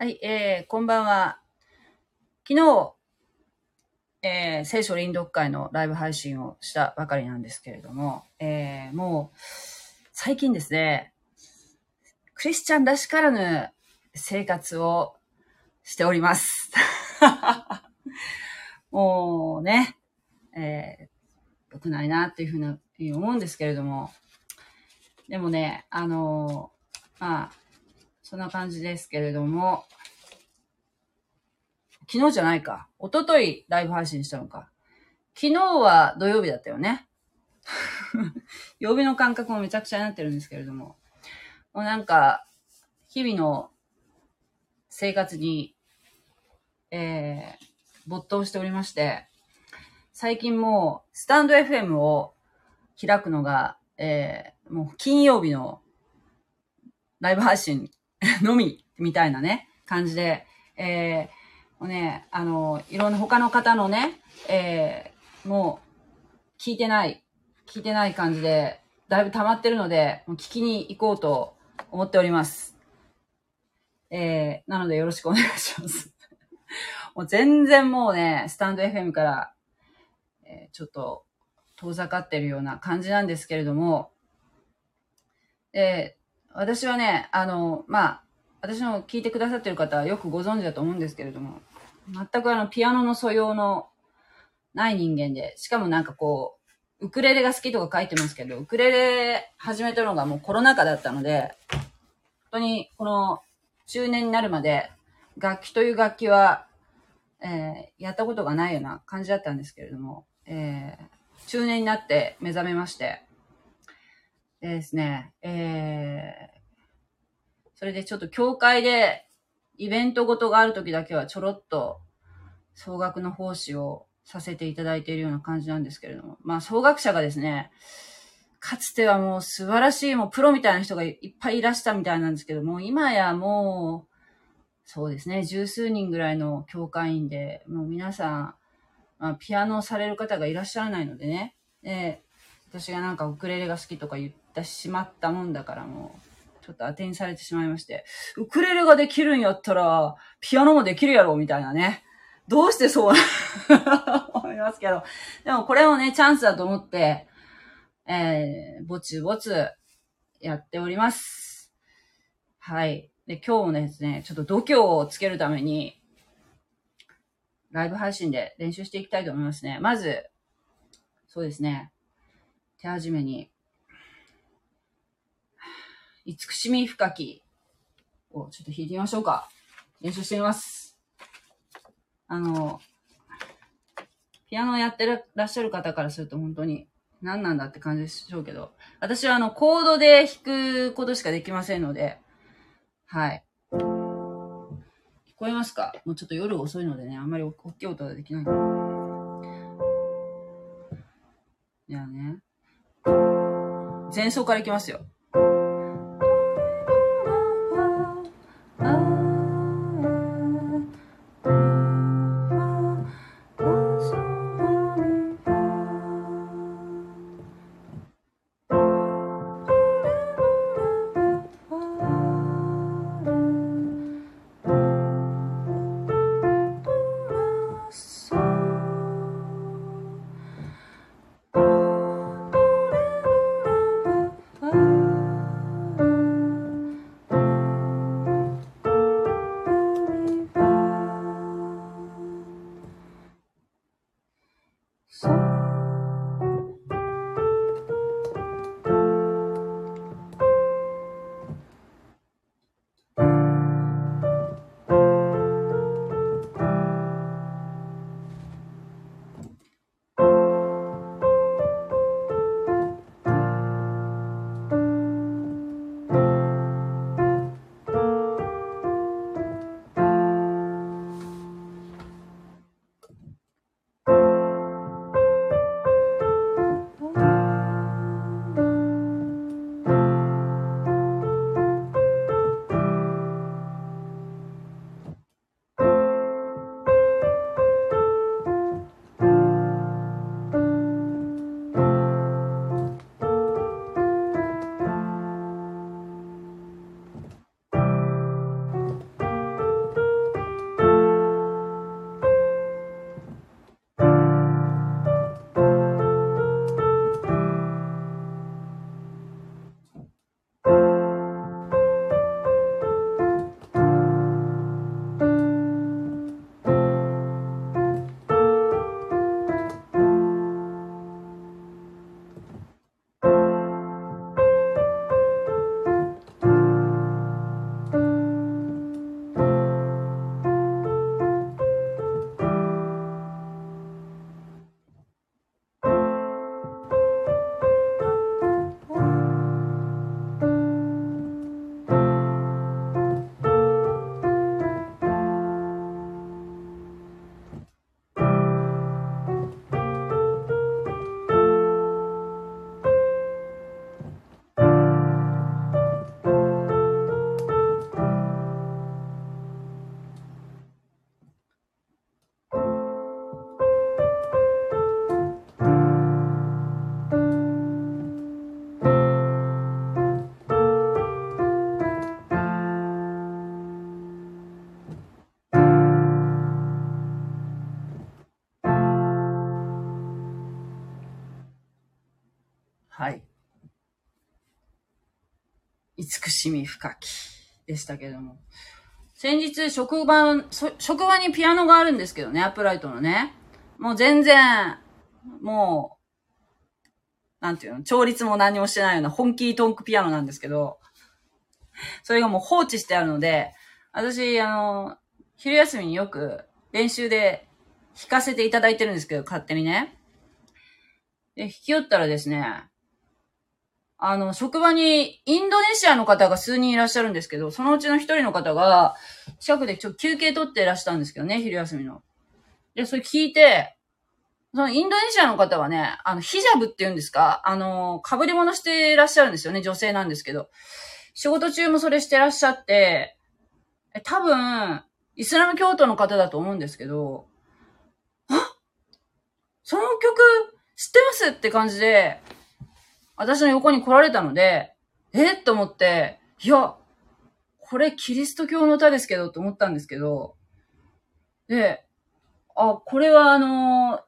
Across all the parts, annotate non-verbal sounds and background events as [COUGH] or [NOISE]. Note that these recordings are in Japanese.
はい、えー、こんばんは。昨日、えー、聖書臨読会のライブ配信をしたばかりなんですけれども、えー、もう、最近ですね、クリスチャンらしからぬ生活をしております。[LAUGHS] もうね、えー、良くないなっていうふう、に思うんですけれども、でもね、あのーまあ、そんな感じですけれども、昨日じゃないか。一昨日ライブ配信したのか。昨日は土曜日だったよね。[LAUGHS] 曜日の感覚もめちゃくちゃになってるんですけれども。もうなんか、日々の生活に、えー、没頭しておりまして、最近もう、スタンド FM を開くのが、えー、もう金曜日のライブ配信 [LAUGHS] のみ、みたいなね、感じで、えー、もうね、あの、いろんな他の方のね、えー、もう、聞いてない、聞いてない感じで、だいぶ溜まってるので、もう聞きに行こうと思っております。えー、なのでよろしくお願いします。[LAUGHS] もう全然もうね、スタンド FM から、えー、ちょっと遠ざかってるような感じなんですけれども、えー、私はね、あの、まあ、私の聞いてくださってる方はよくご存知だと思うんですけれども、全くあの、ピアノの素養のない人間で、しかもなんかこう、ウクレレが好きとか書いてますけど、ウクレレ始めたのがもうコロナ禍だったので、本当にこの中年になるまで、楽器という楽器は、えー、やったことがないような感じだったんですけれども、えー、中年になって目覚めまして、でですね、えー、それでちょっと教会でイベントごとがある時だけはちょろっと総額の奉仕をさせていただいているような感じなんですけれども、まあ総額者がですね、かつてはもう素晴らしいもうプロみたいな人がいっぱいいらしたみたいなんですけども、今やもう、そうですね、十数人ぐらいの教会員で、もう皆さん、まあ、ピアノをされる方がいらっしゃらないのでね、で私がなんかウクレレが好きとか言ってしまったもんだからもう、ちょっと当てにされてしまいまして、ウクレレができるんやったら、ピアノもできるやろ、みたいなね。どうしてそう [LAUGHS] 思いますけど。でもこれをね、チャンスだと思って、えー、ぼちぼつやっております。はい。で、今日もですね、ちょっと度胸をつけるために、ライブ配信で練習していきたいと思いますね。まず、そうですね、手始めに、慈しみ深きをちょっと弾いてみましょうか。練習してみます。あの、ピアノやってらっしゃる方からすると本当に何なんだって感じでしょうけど、私はあの、コードで弾くことしかできませんので、はい。聞こえますか？もうちょっと夜遅いのでね、あんまり大きい音ができない。じゃあね。前奏からいきますよ。しみ深きでしたけども。先日、職場、職場にピアノがあるんですけどね、アップライトのね。もう全然、もう、なんていうの、調律も何もしてないような本気トンクピアノなんですけど、それがもう放置してあるので、私、あの、昼休みによく練習で弾かせていただいてるんですけど、勝手にね。で、弾き寄ったらですね、あの、職場にインドネシアの方が数人いらっしゃるんですけど、そのうちの一人の方が、近くでちょっと休憩取っていらしたんですけどね、昼休みの。で、それ聞いて、そのインドネシアの方はね、あの、ヒジャブって言うんですか？あの、被り物していらっしゃるんですよね、女性なんですけど。仕事中もそれしてらっしゃって、多分、イスラム教徒の方だと思うんですけど、あその曲知ってます？って感じで、私の横に来られたので、え？と思って、いや、これキリスト教の歌ですけど、と思ったんですけど、で、あ、これはあの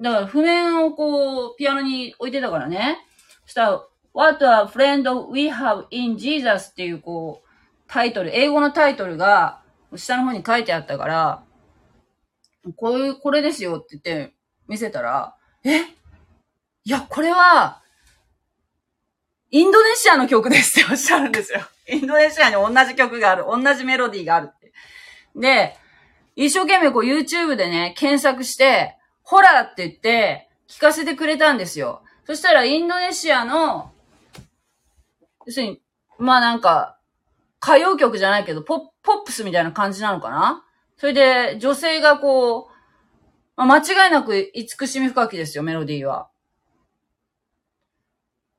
だから譜面をこう、ピアノに置いてたからね。そしたら、What a friend we have in Jesus っていうこう、タイトル、英語のタイトルが下の方に書いてあったから、こういう、これですよって言って見せたら、え？いや、これは、インドネシアの曲ですっておっしゃるんですよ。[LAUGHS] インドネシアに同じ曲がある。同じメロディーがあるって。で、一生懸命こう YouTube でね、検索して、ホラーって言って聞かせてくれたんですよ。そしたらインドネシアの、要するに、まあなんか、歌謡曲じゃないけど、ポップスみたいな感じなのかな？それで、女性がこう、まあ、間違いなく慈しみ深きですよ、メロディーは。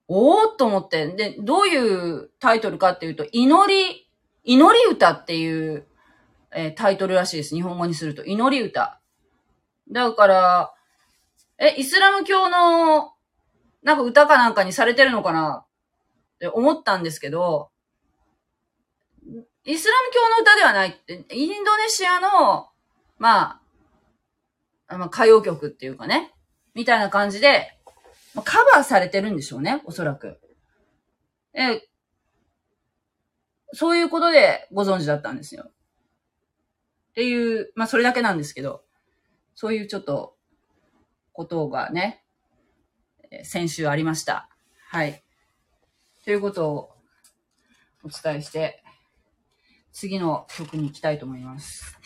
おーっと思って。で、どういうタイトルかっていうと、祈り、祈り歌っていう、えー、タイトルらしいです。日本語にすると。祈り歌。だから、え、イスラム教の、なんか歌かなんかにされてるのかな？って思ったんですけど、イスラム教の歌ではないって、インドネシアの、まあ、まあ、歌謡曲っていうかね、みたいな感じで、カバーされてるんでしょうね、おそらく。え、そういうことでご存知だったんですよ。っていう、まあそれだけなんですけど、そういうちょっと、ことがね、先週ありました。はい。ということをお伝えして、次の曲に行きたいと思います。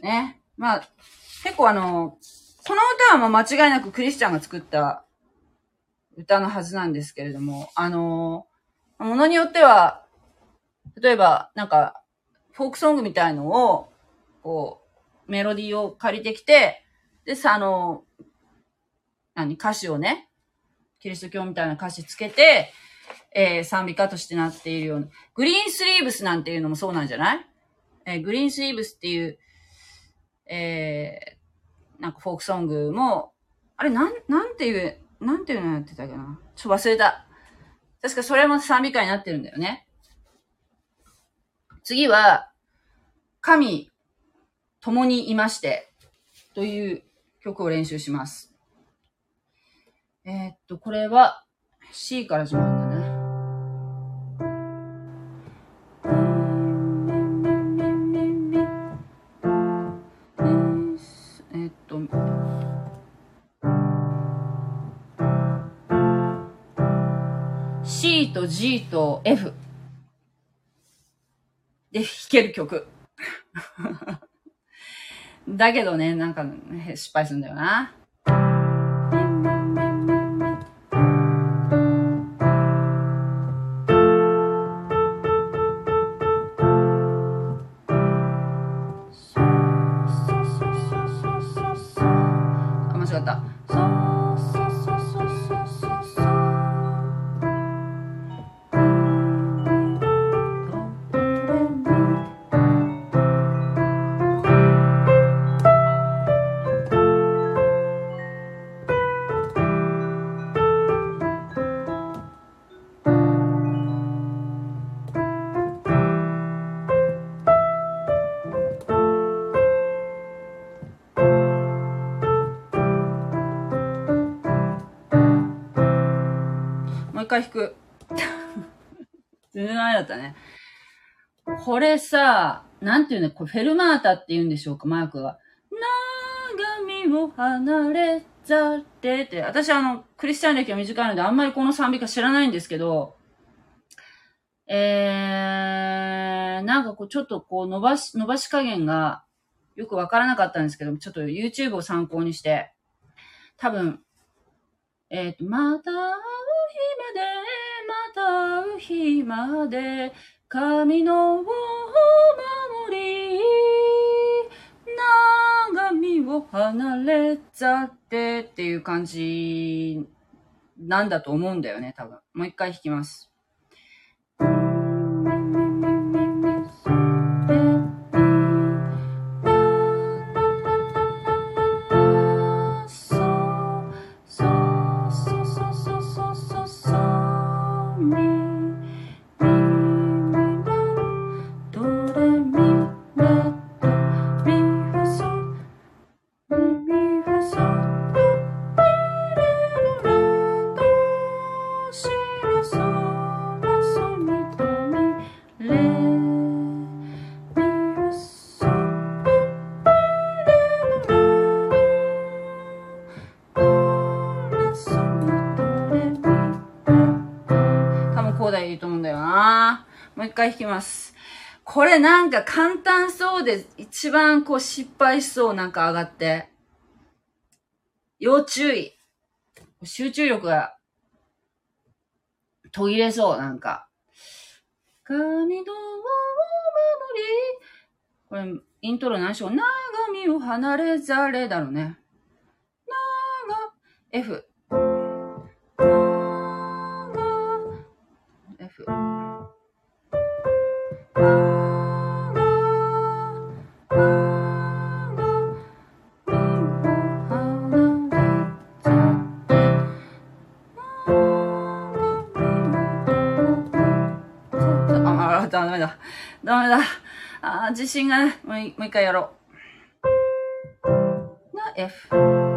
ね。まあ、結構あの、この歌はま間違いなくクリスチャンが作った歌のはずなんですけれども、あの、ものによっては、例えば、なんか、フォークソングみたいのを、こう、メロディーを借りてきて、で、さ、あの、何、歌詞をね、キリスト教みたいな歌詞つけて、えー、賛美歌としてなっているような。グリーンスリーブスなんていうのもそうなんじゃない？えー、グリーンスリーブスっていう、え、なんかフォークソングも、あれ、なん、なんていう、なんていうのやってたっけな。ちょっと忘れた。確かそれも賛美歌になってるんだよね。次は、神、共にいまして、という曲を練習します。えー、っと、これは C から始まる G と F で弾ける曲。[LAUGHS] だけどね、なんか、ね、失敗するんだよな。回弾く。[LAUGHS] 全然ダメだったね。これさ、なんていうの、これフェルマータって言うんでしょうか、マークが。長身を離れざってって、私あの、クリスチャン歴が短いのであんまりこの賛美歌知らないんですけど、えー、なんかこうちょっとこう伸ばし、伸ばし加減がよくわからなかったんですけど、ちょっと YouTube を参考にして、多分、えっ、ー、と、またまで、また会う日まで、神の守り、長身を離れざってっていう感じなんだと思うんだよね、多分。もう一回弾きます。回弾きます。これなんか簡単そうで、一番こう失敗しそうなんか上がって。要注意。集中力が途切れそう、なんか。神道を守り。これ、イントロ何しよう。長身を離れざれだろうね。長、F。長 F。ダメだ。ダメだ。あ自信がね。もう一回やろう。な、F。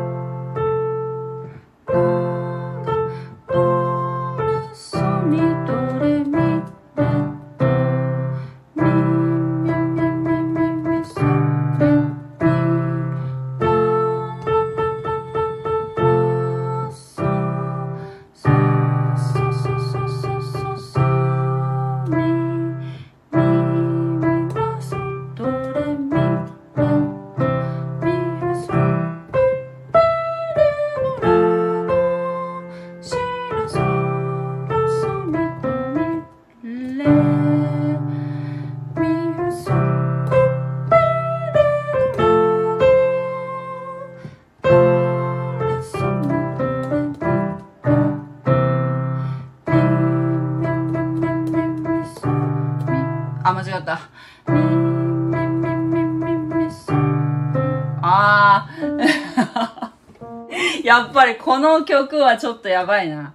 りこの曲はちょっとやばいな。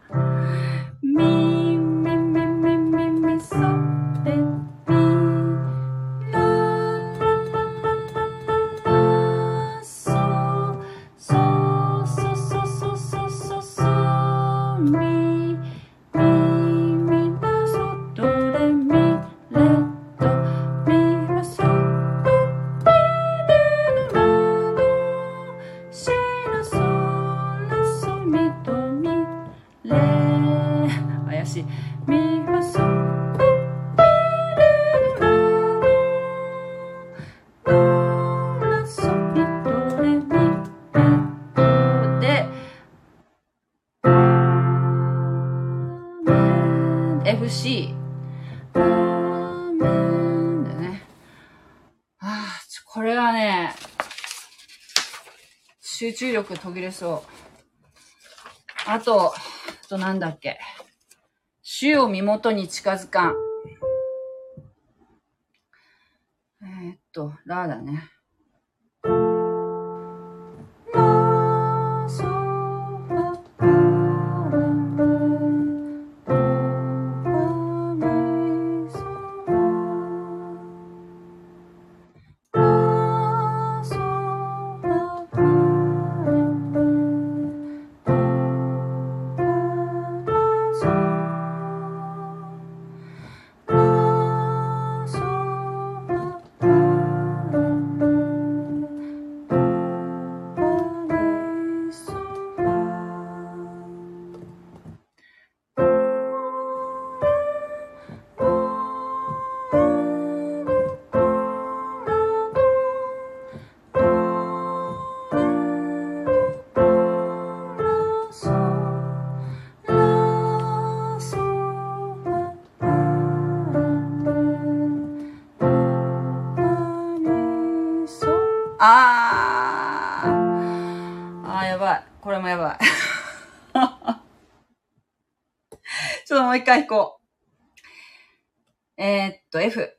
し。ああ、これはね集中力途切れそう。あと、あとなんだっけ。主を身元に近づかん。えー、っと、ラーだね。あー。あー、やばい。これもやばい。[LAUGHS] ちょっともう一回弾こう。えー、っと、F。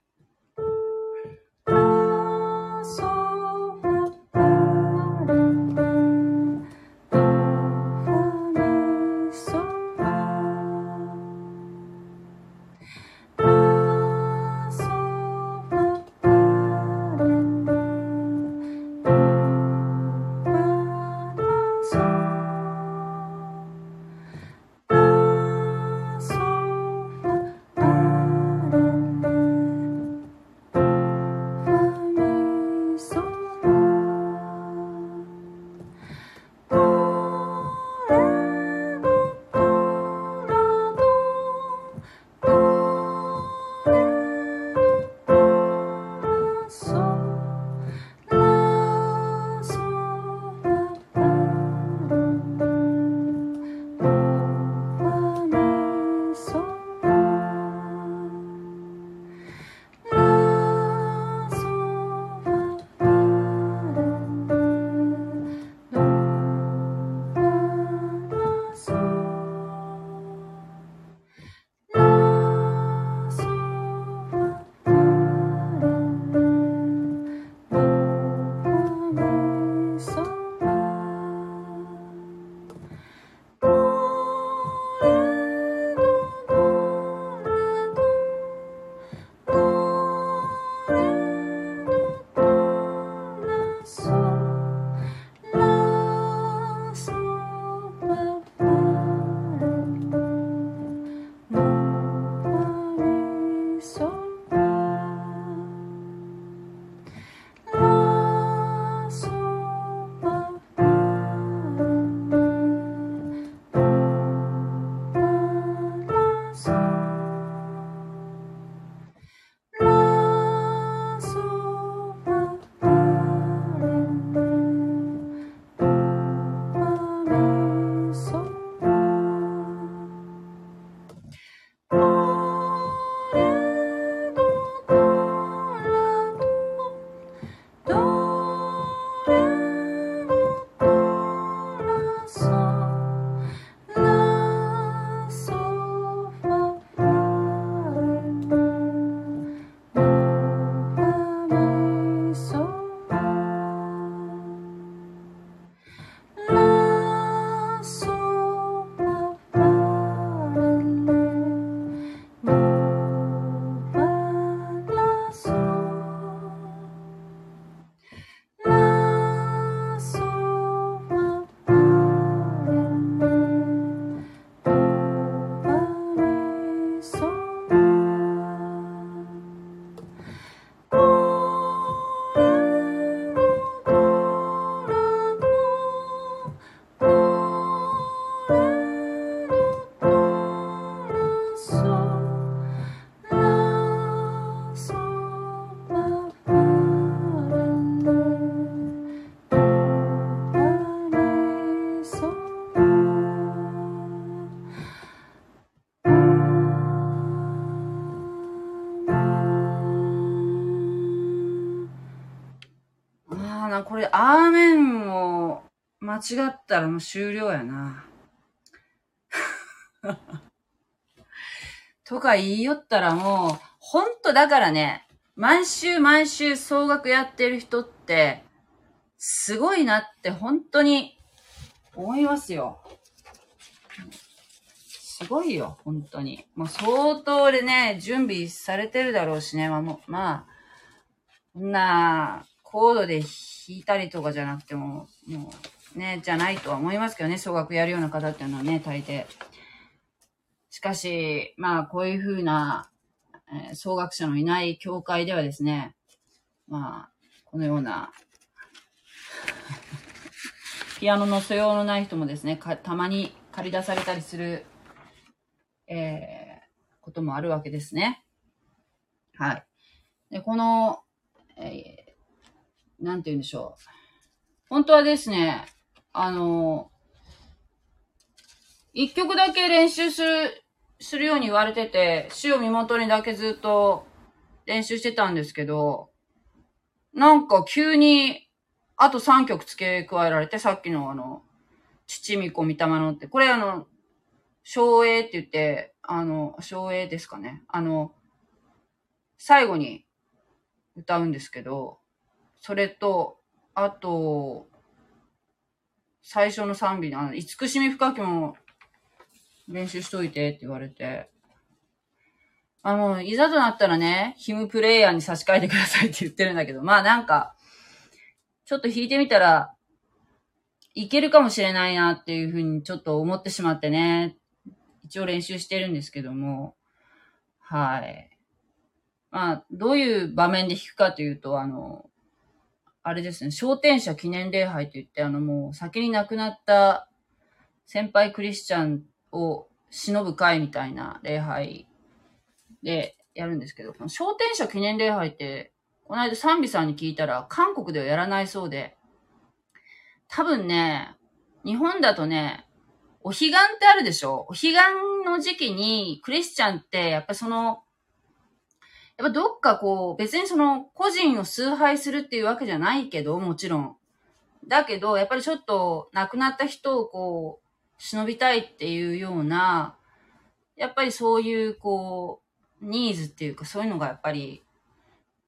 間違ったらもう終了やな。[LAUGHS] とか言いよったらもう、ほんとだからね、毎週毎週総額やってる人って、すごいなって本当に思いますよ。すごいよ、本当に。もう相当でね、準備されてるだろうしね、まあ、まあ、こんな、コードで弾いたりとかじゃなくても、もうね、じゃないとは思いますけどね、総額やるような方っていうのはね、大抵。しかし、まあ、こういうふうな、えー、総額者のいない教会ではですね、まあ、このような、[LAUGHS] ピアノの素養のない人もですね、たまに借り出されたりする、えー、こともあるわけですね。はい。で、この、えーなんて言うんでしょう。本当はですね、あの、一曲だけ練習する、するように言われてて、死を身元にだけずっと練習してたんですけど、なんか急にあと3曲付け加えられて、さっきのあの、父巫女御霊のって、これあの、昭栄って言って、あの、昭栄ですかね。あの、最後に歌うんですけど、それと、あと、最初の賛美の、あの、慈しみ深きも練習しといてって言われて、あの、いざとなったらね、ヒムプレイヤーに差し替えてくださいって言ってるんだけど、まあなんか、ちょっと弾いてみたら、いけるかもしれないなっていうふうにちょっと思ってしまってね、一応練習してるんですけども、はい。まあ、どういう場面で弾くかというと、あの、あれですね、昇天者記念礼拝といって、あのもう先に亡くなった先輩クリスチャンを忍ぶ会みたいな礼拝でやるんですけど、この昇天者記念礼拝って、この間賛美さんに聞いたら、韓国ではやらないそうで、多分ね、日本だとね、お彼岸ってあるでしょ？お彼岸の時期にクリスチャンって、やっぱその、やっぱどっかこう、別にその個人を崇拝するっていうわけじゃないけど、もちろん。だけど、やっぱりちょっと亡くなった人をこう、忍びたいっていうような、やっぱりそういうこう、ニーズっていうかそういうのがやっぱり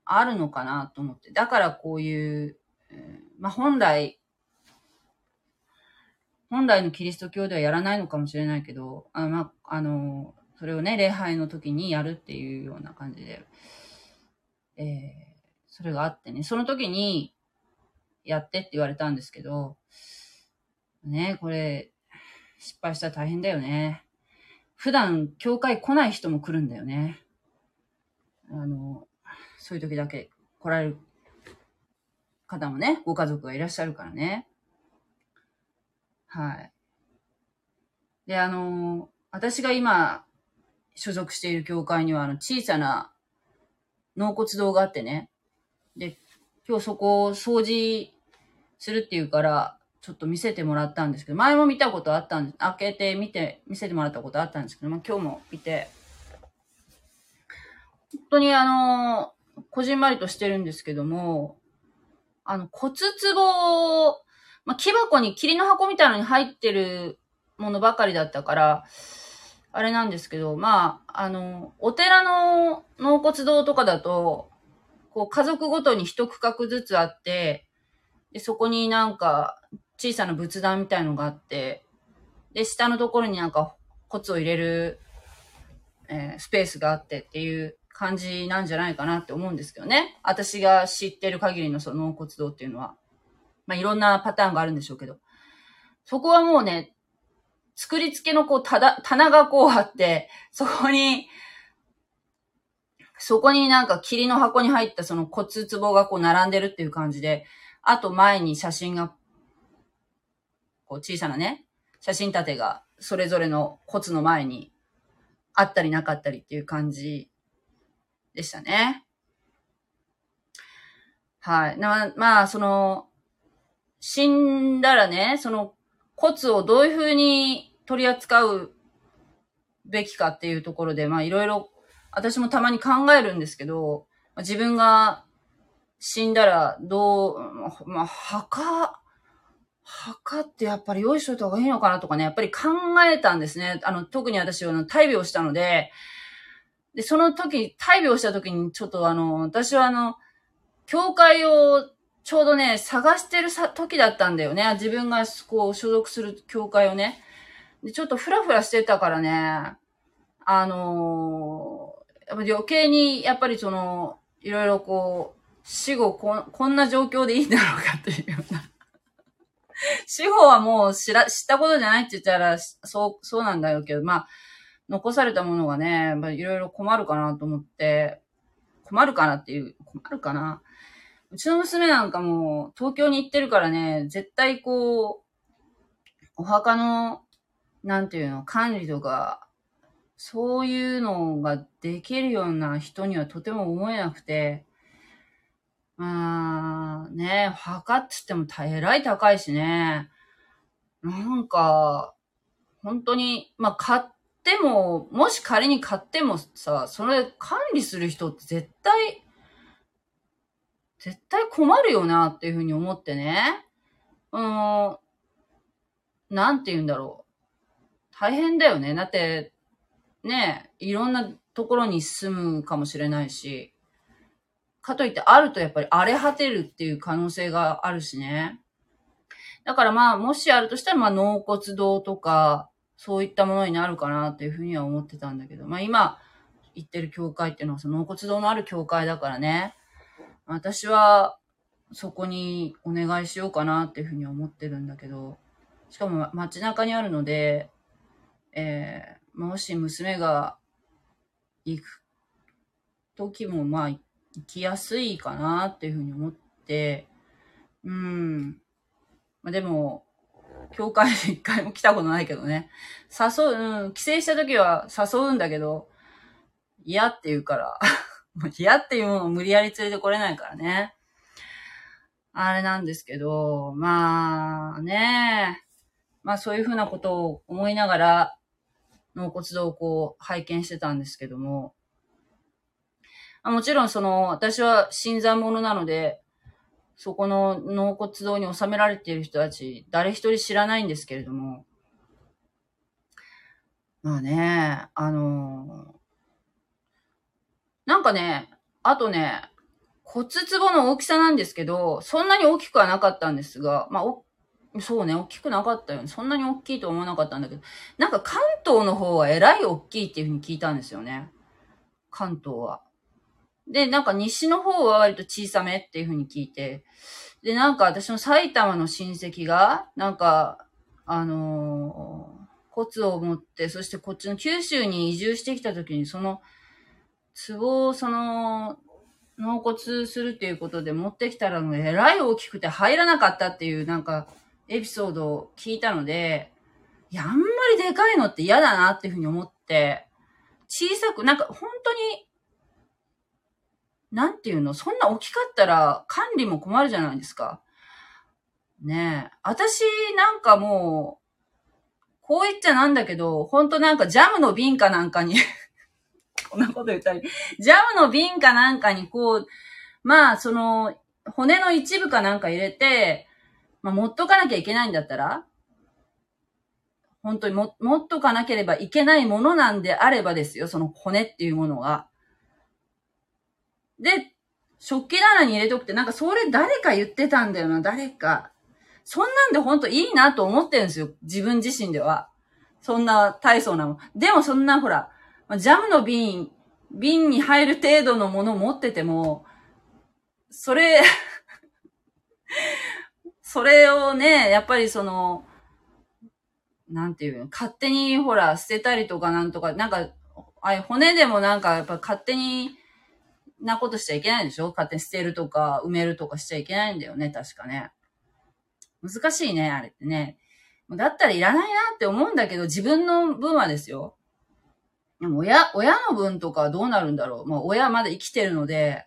あるのかなと思って。だからこういう、まあ本来、本来のキリスト教ではやらないのかもしれないけど、あまあ、あの、それをね、礼拝の時にやるっていうような感じで、えー、それがあってね、その時に、やってって言われたんですけど、ね、これ、失敗したら大変だよね。普段、教会来ない人も来るんだよね。あの、そういう時だけ来られる方もね、ご家族がいらっしゃるからね。はい。で、あの、私が今、所属している教会には、あの、小さな納骨堂があってね。で、今日そこを掃除するっていうから、ちょっと見せてもらったんですけど、前も見たことあったんで。開けて見て、見せてもらったことあったんですけど、まあ今日も見て、本当にあの、こじんまりとしてるんですけども、あの、骨壺まあ、木箱に霧の箱みたいなのに入ってるものばかりだったから、あれなんですけど、まあ、あの、お寺の納骨堂とかだと、こう家族ごとに一区画ずつあって、で、そこになんか小さな仏壇みたいのがあって、で、下のところになんか骨を入れる、えー、スペースがあってっていう感じなんじゃないかなって思うんですけどね。私が知ってる限りのその納骨堂っていうのは。まあ、いろんなパターンがあるんでしょうけど。そこはもうね、作り付けのこう、ただ、棚がこうあって、そこに、そこになんか霧の箱に入ったその骨壺がこう並んでるっていう感じで、あと前に写真が、こう小さなね、写真立てがそれぞれの骨の前にあったりなかったりっていう感じでしたね。はい。まあ、まあ、その、死んだらね、その骨をどういうふうに取り扱うべきかっていうところで、まあいろいろ私もたまに考えるんですけど、自分が死んだらどう、まあ墓、墓ってやっぱり用意しといた方がいいのかなとかね、やっぱり考えたんですね。あの、特に私は大病したので、で、その時、大病した時にちょっとあの、私はあの、教会をちょうどね、探してる時だったんだよね。自分がこう所属する教会をね。で、ちょっとフラフラしてたからね、あのー、やっぱ余計に、やっぱりその、いろいろこう、死後ここんな状況でいいんだろうかっていうような。[LAUGHS] 死後はもう知ら、知ったことじゃないって言ったら、そう、そうなんだよけど、まあ、残されたものがね、いろいろ困るかなと思って、困るかなっていう、困るかなうちの娘なんかも東京に行ってるからね、絶対こう、お墓の、なんていうの、管理とか、そういうのができるような人にはとても思えなくて、まあ、ね、墓って言ってもえらい高いしね。なんか、本当に、まあ買っても、もし仮に買ってもさ、それ管理する人って絶対絶対困るよなっていうふうに思ってね。あの、なんて言うんだろう。大変だよね。だって、ね、いろんなところに住むかもしれないし、かといってあるとやっぱり荒れ果てるっていう可能性があるしね。だからまあ、もしあるとしたらまあ、納骨堂とか、そういったものになるかなっていうふうには思ってたんだけど、まあ今、行ってる教会っていうのはその納骨堂のある教会だからね。私は、そこにお願いしようかなっていうふうに思ってるんだけど、しかも街中にあるので、えー、もし娘が行く時もまあ行きやすいかなっていうふうに思って、うん。まあ、でも、教会に一回も来たことないけどね。誘う、うん、帰省した時は誘うんだけど、嫌って言うから。[LAUGHS] 嫌っていうものを無理やり連れてこれないからね。あれなんですけど、まあね、まあそういうふうなことを思いながら、納骨堂をこう拝見してたんですけども、もちろんその、私は新参者なので、そこの納骨堂に収められている人たち、誰一人知らないんですけれども、まあね、あのなんかね、あとね、骨壺の大きさなんですけど、そんなに大きくはなかったんですが、まあ、そうね、大きくなかったよね。そんなに大きいと思わなかったんだけど、なんか関東の方はえらい大きいっていうふうに聞いたんですよね。関東は。で、なんか西の方は割と小さめっていうふうに聞いて、で、なんか私の埼玉の親戚が、なんか、あのー、骨を持って、そしてこっちの九州に移住してきた時に、その、壺をその、納骨するっていうことで持ってきたら、えらい大きくて入らなかったっていうなんかエピソードを聞いたので、いや、あんまりでかいのって嫌だなっていうふうに思って、小さく、なんか本当に、なんていうのそんな大きかったら管理も困るじゃないですか。ねえ。私なんかもう、こう言っちゃなんだけど、ほんとなんかジャムの瓶かなんかに [LAUGHS] こんなこと言ったり、ジャムの瓶かなんかにこう、まあ、その、骨の一部かなんか入れて、まあ、持っとかなきゃいけないんだったら、本当にも、持っとかなければいけないものなんであればですよ、その骨っていうものが。で、食器棚に入れとくって、なんかそれ誰か言ってたんだよな、誰か。そんなんでほんといいなと思ってるんですよ、自分自身では。そんな大層なもん。でもそんなほら、ジャムの瓶、瓶に入る程度のものを持ってても、それそれをね、やっぱりその、なんていうの、勝手にほら、捨てたりとかなんとか、なんか、あれ、骨でもなんか、やっぱ勝手になことしちゃいけないでしょ？勝手に捨てるとか、埋めるとかしちゃいけないんだよね、確かね。難しいね、あれってね。だったらいらないなって思うんだけど、自分の分はですよ。でも親、親の分とかどうなるんだろう。もう親まだ生きてるので、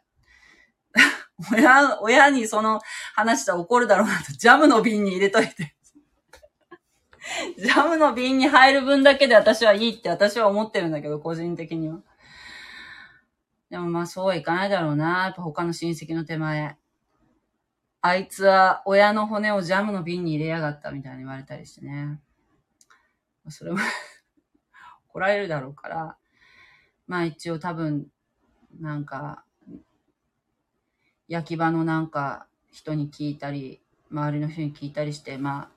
親、親にその話したら怒るだろうなと、ジャムの瓶に入れといて。ジャムの瓶に入る分だけで私はいいって私は思ってるんだけど、個人的には。でもまあそうはいかないだろうな。やっぱ他の親戚の手前。あいつは親の骨をジャムの瓶に入れやがったみたいに言われたりしてね。それも [LAUGHS] 来られるだろうから、まあ一応多分、なんか、焼き場のなんか人に聞いたり、周りの人に聞いたりして、まあ、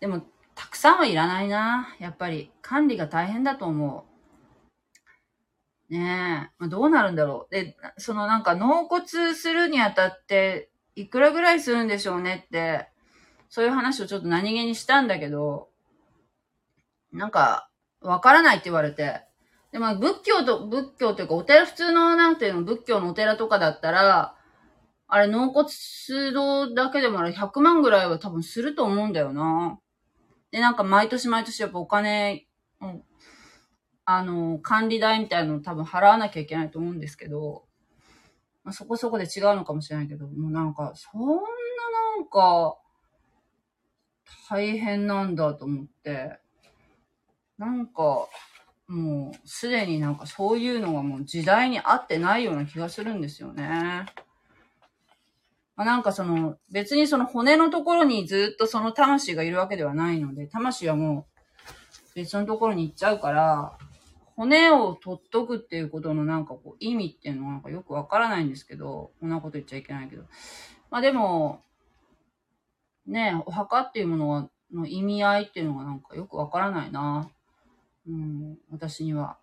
でも、たくさんはいらないな。やっぱり、管理が大変だと思う。ねえ、まあ、どうなるんだろう。で、そのなんか納骨するにあたって、いくらぐらいするんでしょうねって、そういう話をちょっと何気にしたんだけど、なんか、わからないって言われて。で、まあ、仏教と、仏教というか、お寺、普通の、なんていうの、仏教のお寺とかだったら、あれ、納骨堂だけでもあれ100万ぐらいは多分すると思うんだよな。で、なんか毎年毎年やっぱお金、うん、あの、管理代みたいなの多分払わなきゃいけないと思うんですけど、まあ、そこそこで違うのかもしれないけど、もうなんか、そんななんか、大変なんだと思って、なんか、もうすでになんかそういうのがもう時代に合ってないような気がするんですよね。まあ、なんかその、別にその骨のところにずっとその魂がいるわけではないので、魂はもう別のところに行っちゃうから、骨を取っとくっていうことのなんかこう意味っていうのはなんかよくわからないんですけど、こんなこと言っちゃいけないけど。まあでも、ねお墓っていうものの意味合いっていうのがなんかよくわからないな。うん、私には。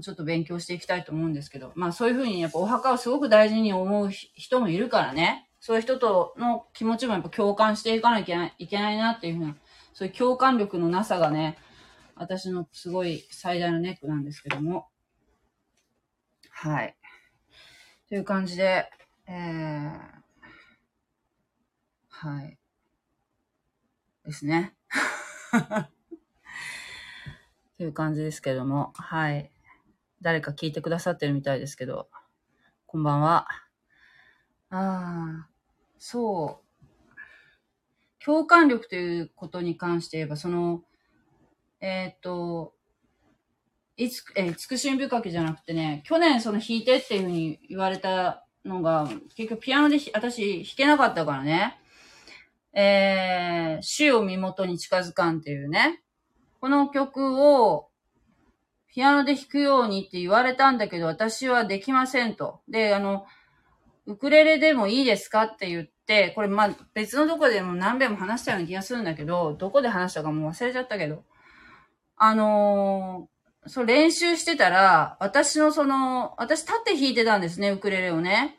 ちょっと勉強していきたいと思うんですけど、まあそういうふうにやっぱお墓をすごく大事に思う人もいるからね、そういう人との気持ちもやっぱ共感していかなきゃいけないなっていうふうな、そういう共感力のなさがね、私のすごい最大のネックなんですけども。はい。という感じで、えー、はい。ですね。[LAUGHS] という感じですけども、はい。誰か聞いてくださってるみたいですけど、こんばんは。ああ、そう。共感力ということに関して言えば、その、えっ、と、いつ、えー、つくしん深きじゃなくてね、去年その弾いてっていうふうに言われたのが、結局ピアノで私弾けなかったからね。えー、死を身元に近づかんっていうね。この曲を、ピアノで弾くようにって言われたんだけど、私はできませんと。で、あの、ウクレレでもいいですかって言って、これまあ別のとこでも何遍も話したような気がするんだけど、どこで話したかもう忘れちゃったけど、あのー、そう練習してたら、私のその、私立って弾いてたんですね、ウクレレをね。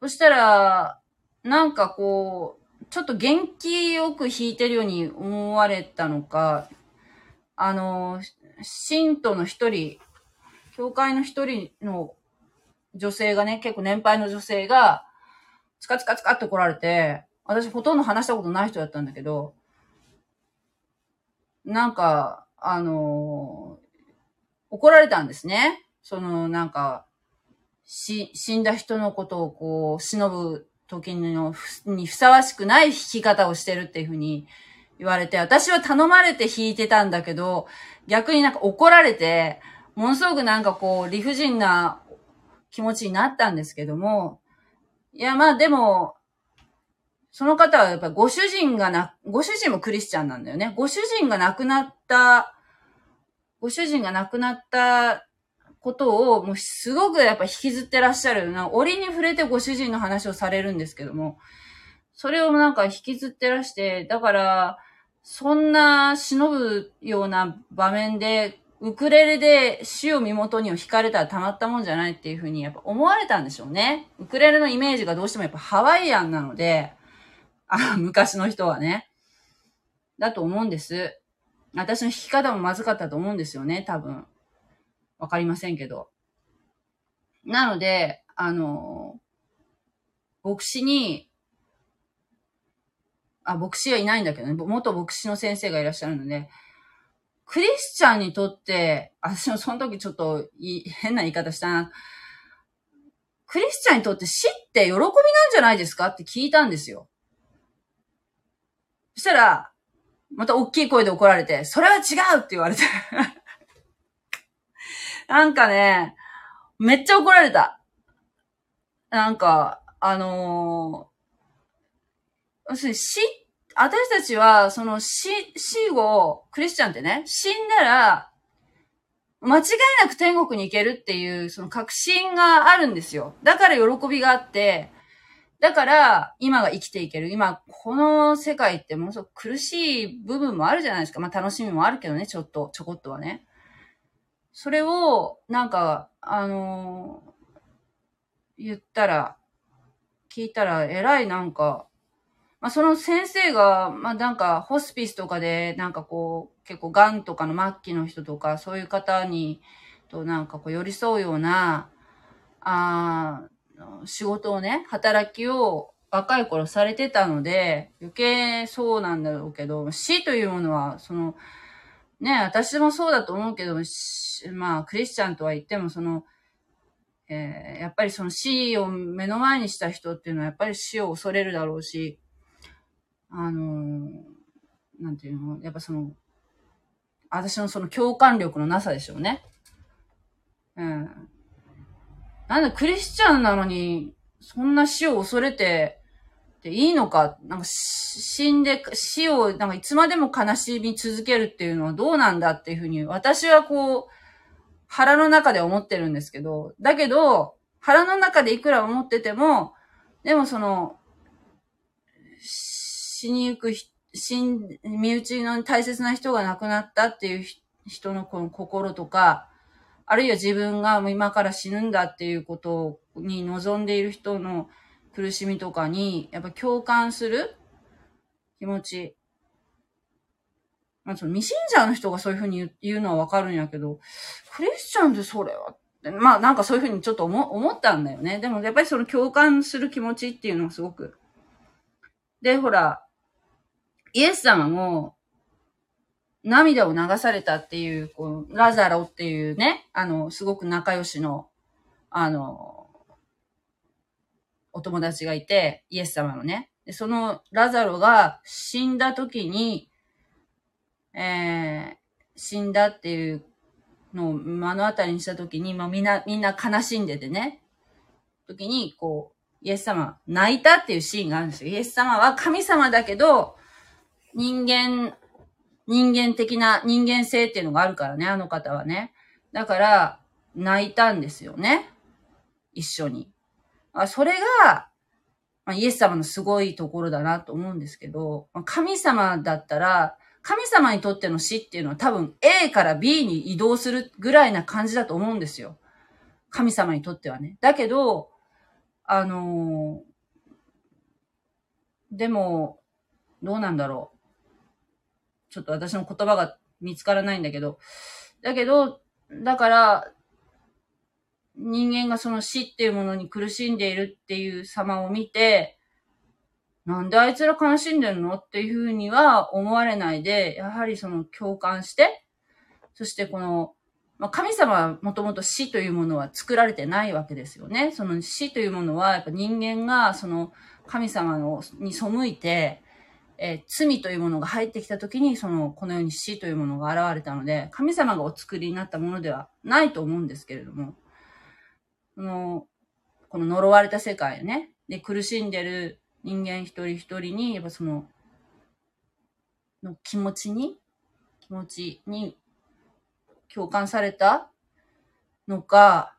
そしたら、なんかこう、ちょっと元気よく弾いてるように思われたのか、あのー、信徒の一人、教会の一人の女性がね、結構年配の女性が、つかつかつかって来られて、私ほとんど話したことない人だったんだけど、なんか、あのー、怒られたんですね。その、なんか、死んだ人のことをこう、忍ぶ時の、にふさわしくない弾き方をしてるっていうふうに言われて、私は頼まれて弾いてたんだけど、逆になんか怒られて、ものすごくなんかこう、理不尽な気持ちになったんですけども、いや、まあでも、その方はやっぱご主人がな、ご主人もクリスチャンなんだよね。ご主人が亡くなった、ご主人が亡くなったことを、もうすごくやっぱ引きずってらっしゃるな。折に触れてご主人の話をされるんですけども、それをなんか引きずってらして、だから、そんな忍ぶような場面で、ウクレレで死を身元にを弾かれたらたまったもんじゃないっていうふうにやっぱ思われたんでしょうね。ウクレレのイメージがどうしてもやっぱハワイアンなので、あ昔の人はね。だと思うんです。私の弾き方もまずかったと思うんですよね、多分。わかりませんけど。なので、あの、牧師に、あ、牧師はいないんだけどね、元牧師の先生がいらっしゃるので、クリスチャンにとって、私もその時ちょっと変な言い方したな。クリスチャンにとって死って喜びなんじゃないですかって聞いたんですよ。そしたら、また大きい声で怒られて、それは違うって言われて [LAUGHS] なんかね、めっちゃ怒られた。なんか、あの、要するに死、私たちは、その死、死を、クリスチャンってね、死んだら、間違いなく天国に行けるっていう、その確信があるんですよ。だから喜びがあって、だから、今が生きていける。今、この世界ってものすごく苦しい部分もあるじゃないですか。まあ楽しみもあるけどね、ちょっと、ちょこっとはね。それを、なんか、あのー、言ったら、聞いたら、えらいなんか、まあ、その先生が、まあ、なんか、ホスピスとかで、なんかこう、結構、癌とかの末期の人とか、そういう方に、となんかこう、寄り添うような、あ仕事をね、働きを若い頃されてたので、余計そうなんだろうけど、死というものは、その、ね、私もそうだと思うけど、まあ、クリスチャンとは言っても、その、えー、やっぱりその死を目の前にした人っていうのはやっぱり死を恐れるだろうし、あの、なんていうの、やっぱその、私のその共感力のなさでしょうね。うん。なんだ、クリスチャンなのに、そんな死を恐れて、でいいのか、なんか死んで、死を、なんかいつまでも悲しみ続けるっていうのはどうなんだっていうふうに、私はこう、腹の中で思ってるんですけど、だけど、腹の中でいくら思ってても、でもその、死にゆく、死ん、身内の大切な人が亡くなったっていう人のこの心とか、あるいは自分が今から死ぬんだっていうことに望んでいる人の苦しみとかに、やっぱ共感する気持ち。まあ、その未信者の人がそういうふうに言うのはわかるんやけど、クリスチャンでそれはまあなんかそういうふうにちょっと思思ったんだよね。でもやっぱりその共感する気持ちっていうのはすごく。で、ほら、イエス様も涙を流されたっていう、こう、ラザロっていうね、あの、すごく仲良しの、あの、お友達がいて、イエス様のね。でそのラザロが死んだ時に、えー、死んだっていうのを目の当たりにした時に、まあみんな、みんな悲しんでてね。時に、こう、イエス様、泣いたっていうシーンがあるんですよ。イエス様は神様だけど、人間、人間的な人間性っていうのがあるからね、あの方はね。だから、泣いたんですよね。一緒に。あそれが、まあ、イエス様のすごいところだなと思うんですけど、神様だったら、神様にとっての死っていうのは多分 A から B に移動するぐらいな感じだと思うんですよ。神様にとってはね。だけど、あのー、でも、どうなんだろう。ちょっと私の言葉が見つからないんだけど。だけど、だから、人間がその死っていうものに苦しんでいるっていう様を見て、なんであいつら悲しんでるのっていうふうには思われないで、やはりその共感して、そしてこの、まあ、神様はもともと死というものは作られてないわけですよね。その死というものは、やっぱ人間がその神様のに背いて、えー、罪というものが入ってきた時に、その、このように死というものが現れたので、神様がお作りになったものではないと思うんですけれども、この、この呪われた世界ね、で、苦しんでる人間一人一人に、やっぱその、の気持ちに、気持ちに共感されたのか、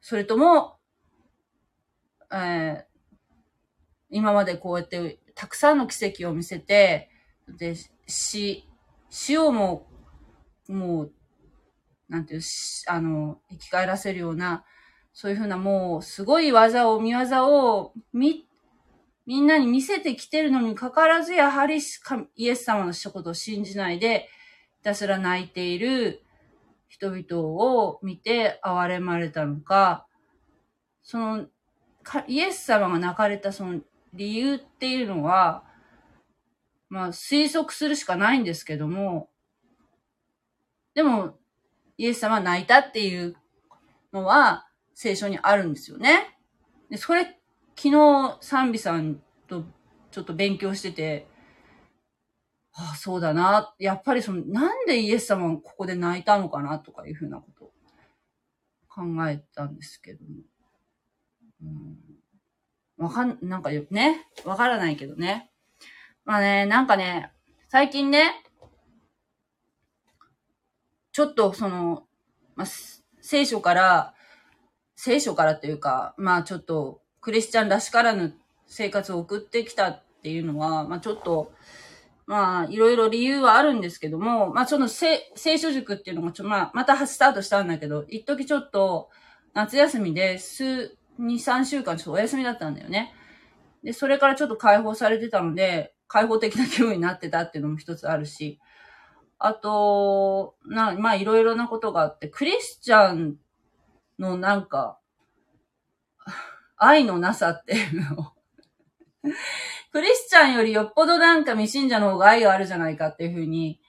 それとも、えー、今までこうやってたくさんの奇跡を見せて、で、死、死をも、もう、なんていう、あの、生き返らせるような、そういうふうなもう、すごい技を、見業を、み、みんなに見せてきてるのにかかわらず、やはりイエス様のしたことを信じないで、ひたすら泣いている人々を見て憐れまれたのか、その、イエス様が泣かれたその理由っていうのは、まあ推測するしかないんですけども、でも、イエス様は泣いたっていうのは聖書にあるんですよね。で、それ、昨日賛美さんとちょっと勉強してて、ああ、そうだな。やっぱりその、なんでイエス様はここで泣いたのかなとかいうふうなことを考えたんですけども。うんわかん、なんかよ、ね？わからないけどね。まあね、なんかね、最近ね、ちょっとその、まあ、聖書から、聖書からっていうか、まあちょっと、クリスチャンらしからぬ生活を送ってきたっていうのは、まあちょっと、まあ、いろいろ理由はあるんですけども、まあ、その聖書塾っていうのがちょ、まあ、またスタートしたんだけど、一時ちょっと、夏休みで、数、2、3週間ちょっとお休みだったんだよね。で、それからちょっと解放されてたので、開放的な気分になってたっていうのも一つあるし、あと、な、まあいろいろなことがあって、クリスチャンのなんか、愛のなさっていうのをクリスチャンよりよっぽどなんか未信者の方が愛があるじゃないかっていうふうに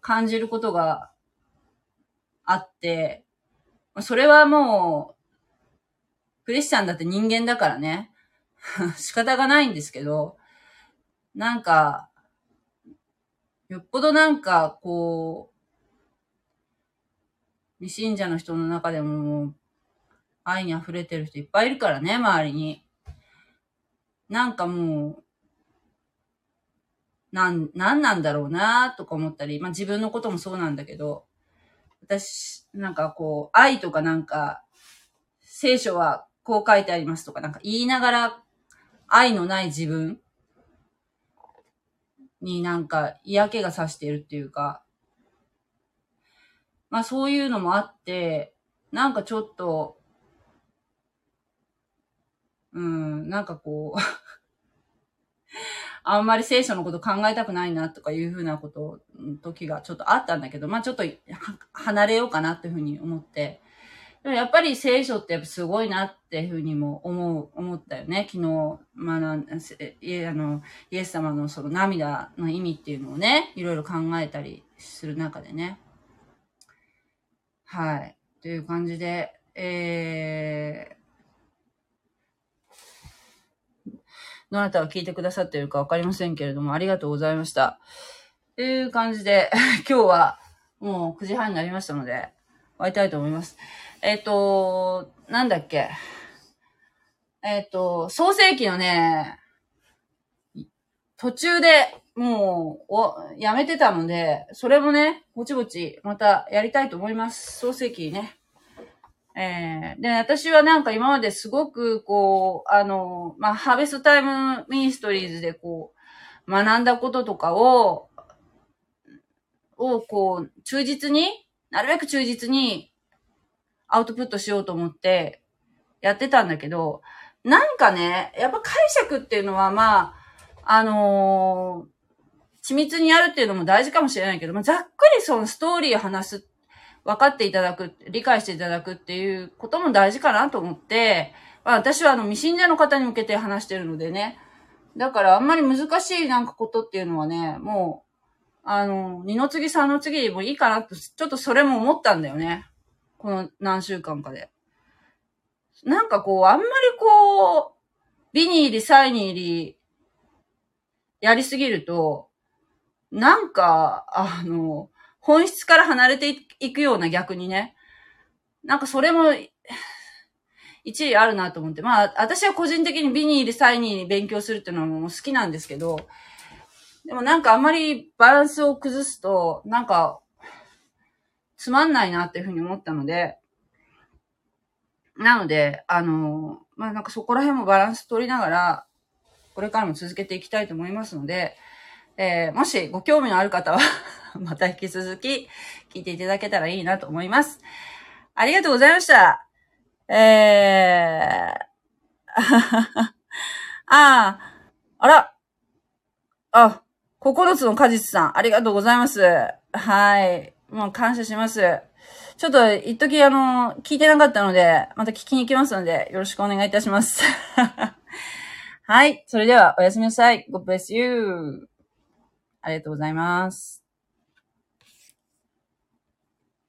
感じることがあって、それはもうクリスチャンだって人間だからね。[LAUGHS] 仕方がないんですけど、なんか、よっぽどなんか、こう、未信者の人の中でも、愛に溢れてる人いっぱいいるからね、周りに。なんかもう、なん、なんなんだろうなとか思ったり、まあ自分のこともそうなんだけど、私、なんかこう、愛とかなんか、聖書はこう書いてありますとか、なんか言いながら、愛のない自分になんか嫌気がさしているっていうか、まあそういうのもあって、なんかちょっと、うん、なんかこう [LAUGHS] あんまり聖書のこと考えたくないなとかいうふうなこと、時がちょっとあったんだけど、まあちょっと離れようかなっていうふうに思って、でもやっぱり聖書ってやっぱすごいなっていうふうにも思う、思ったよね。昨日、まあ、あの、イエス様のその涙の意味っていうのをね、いろいろ考えたりする中でね。はい。という感じで、えー、どなたが聞いてくださっているかわかりませんけれども、ありがとうございました。という感じで、[LAUGHS] 今日はもう9時半になりましたので、終わりたいと思います。えっ、ー、と、なんだっけ。えっ、ー、と、創世記のね、途中でもう、お、やめてたので、それもね、ぼちぼち、またやりたいと思います。創世記ね。えー、で、私はなんか今まですごく、こう、あの、まあ、ハーベストタイムミニストリーズでこう、学んだこととかを、をこう、忠実に、なるべく忠実にアウトプットしようと思ってやってたんだけど、なんかね、やっぱ解釈っていうのはまあ、あのー、緻密にやるっていうのも大事かもしれないけど、まあ、ざっくりそのストーリーを話す、分かっていただく、理解していただくっていうことも大事かなと思って、まあ私はあの未信者の方に向けて話してるのでね。だからあんまり難しいなんかことっていうのはね、もう、あの、二の次三の次でもいいかなと、ちょっとそれも思ったんだよね。この何週間かで。なんかこう、あんまりこう、ビニーリ、サイニーリ、やりすぎると、なんか、あの、本質から離れていくような逆にね。なんかそれも、一理あるなと思って。まあ、私は個人的にビニール、サイニーに勉強するっていうのも好きなんですけど、でもなんかあんまりバランスを崩すと、なんかつまんないなっていうふうに思ったので、なので、あの、まあ、なんかそこら辺もバランス取りながら、これからも続けていきたいと思いますので、えー、もしご興味のある方は [LAUGHS] また引き続き聞いていただけたらいいなと思います。ありがとうございました。えー、[LAUGHS] ああ、あら、あ、9つの果実さん、ありがとうございます。はい。もう感謝します。ちょっと、一時あの、聞いてなかったので、また聞きに行きますので、よろしくお願いいたします。[LAUGHS] はい。それでは、おやすみなさい。God bless you. ありがとうございます。